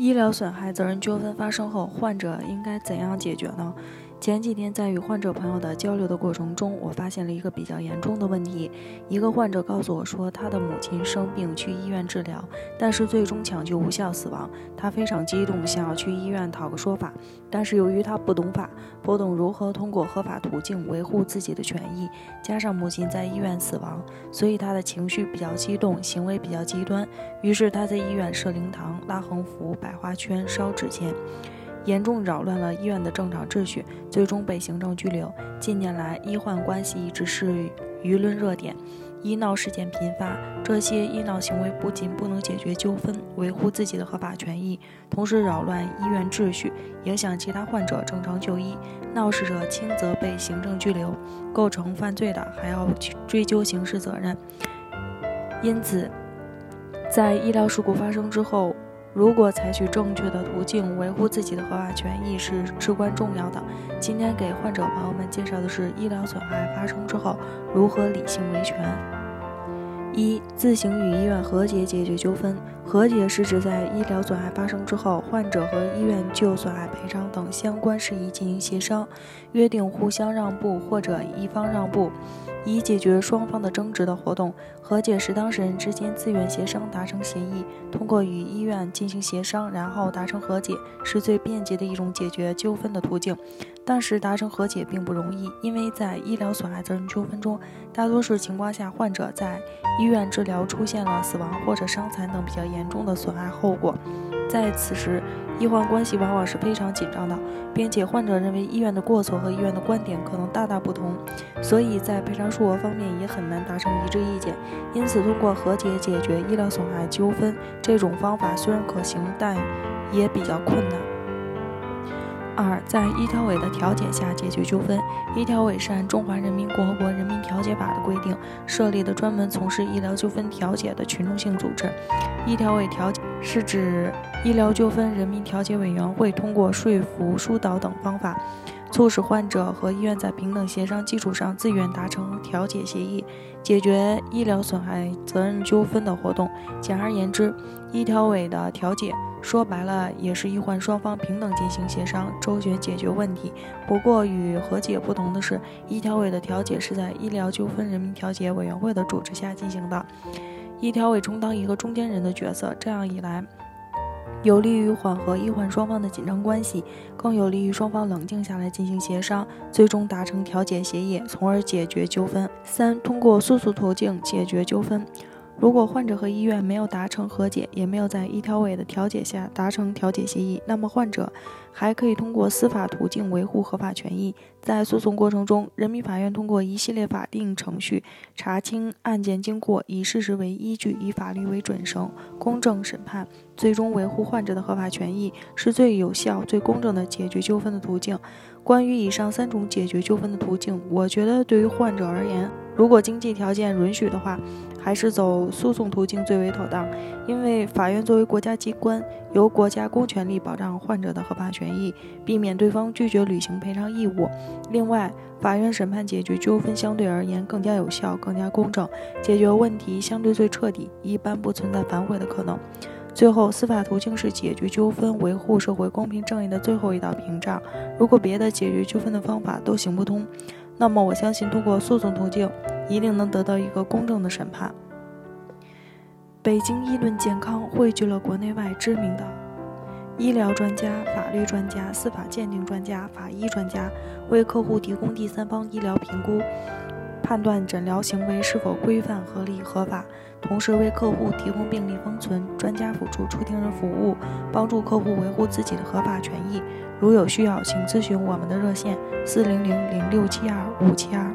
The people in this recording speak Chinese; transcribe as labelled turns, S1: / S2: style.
S1: 医疗损害责任纠纷发生后，患者应该怎样解决呢？前几天在与患者朋友的交流的过程中，我发现了一个比较严重的问题。一个患者告诉我说，他的母亲生病去医院治疗，但是最终抢救无效死亡。他非常激动，想要去医院讨个说法，但是由于他不懂法，不懂如何通过合法途径维护自己的权益，加上母亲在医院死亡，所以他的情绪比较激动，行为比较极端。于是他在医院设灵堂、拉横幅、摆花圈、烧纸钱。严重扰乱了医院的正常秩序，最终被行政拘留。近年来，医患关系一直是舆论热点，医闹事件频发。这些医闹行为不仅不能解决纠纷、维护自己的合法权益，同时扰乱医院秩序，影响其他患者正常就医。闹事者轻则被行政拘留，构成犯罪的还要追究刑事责任。因此，在医疗事故发生之后，如果采取正确的途径维护自己的合法权益是至关重要的。今天给患者朋友们介绍的是医疗损害发生之后如何理性维权。一、自行与医院和解解决纠纷。和解是指在医疗损害发生之后，患者和医院就损害赔偿等相关事宜进行协商，约定互相让步或者一方让步。以解决双方的争执的活动，和解是当事人之间自愿协商达成协议，通过与医院进行协商，然后达成和解，是最便捷的一种解决纠纷的途径。但是达成和解并不容易，因为在医疗损害责任纠纷中，大多数情况下，患者在医院治疗出现了死亡或者伤残等比较严严重的损害后果，在此时。医患关系往往是非常紧张的，并且患者认为医院的过错和医院的观点可能大大不同，所以在赔偿数额方面也很难达成一致意见。因此，通过和解解决医疗损害纠纷这种方法虽然可行，但也比较困难。二，在医调委的调解下解决纠纷。医调委是按《中华人民共和国人民调解法》的规定设立的专门从事医疗纠纷调解的群众性组织。医调委调解是指医疗纠纷人民调解委员会通过说服、疏导等方法，促使患者和医院在平等协商基础上自愿达成调解协议，解决医疗损害责任纠纷的活动。简而言之，医调委的调解。说白了，也是医患双方平等进行协商，周全解决问题。不过与和解不同的是，医调委的调解是在医疗纠纷人民调解委员会的主持下进行的，医调委充当一个中间人的角色。这样一来，有利于缓和医患双方的紧张关系，更有利于双方冷静下来进行协商，最终达成调解协议，从而解决纠纷。三、通过诉讼途径解决纠纷。如果患者和医院没有达成和解，也没有在医调委的调解下达成调解协议，那么患者还可以通过司法途径维护合法权益。在诉讼过程中，人民法院通过一系列法定程序查清案件经过，以事实为依据，以法律为准绳，公正审判，最终维护患者的合法权益，是最有效、最公正的解决纠纷的途径。关于以上三种解决纠纷的途径，我觉得对于患者而言，如果经济条件允许的话，还是走诉讼途径最为妥当。因为法院作为国家机关，由国家公权力保障患者的合法权益，避免对方拒绝履行赔偿义务。另外，法院审判解决纠纷相对而言更加有效、更加公正，解决问题相对最彻底，一般不存在反悔的可能。最后，司法途径是解决纠纷、维护社会公平正义的最后一道屏障。如果别的解决纠纷的方法都行不通，那么我相信通过诉讼途径一定能得到一个公正的审判。北京议论健康汇聚了国内外知名的医疗专家、法律专家、司法鉴定专家、法医专家，为客户提供第三方医疗评估。判断诊疗行为是否规范、合理、合法，同时为客户提供病历封存、专家辅助出庭人服务，帮助客户维护自己的合法权益。如有需要，请咨询我们的热线：四零零零六七二五七二。